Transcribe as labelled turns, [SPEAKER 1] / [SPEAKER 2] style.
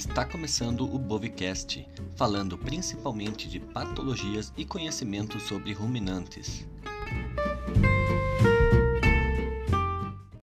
[SPEAKER 1] Está começando o Bovcast, falando principalmente de patologias e conhecimento sobre ruminantes.